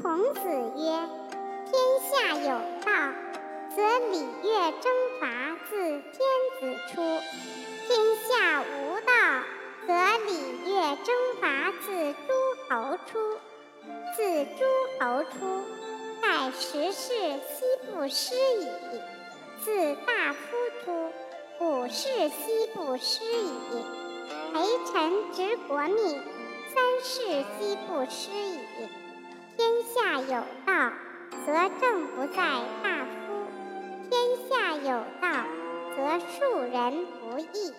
孔子曰：“天下有道，则礼乐征伐自天子出；天下无道，则礼乐征伐自诸侯出。自诸侯出，盖十世悉不施矣；自大夫出，五世悉不施矣。陪臣执国命，三世悉不施矣。天下有道，则政不在大夫；天下有道，则庶人不易。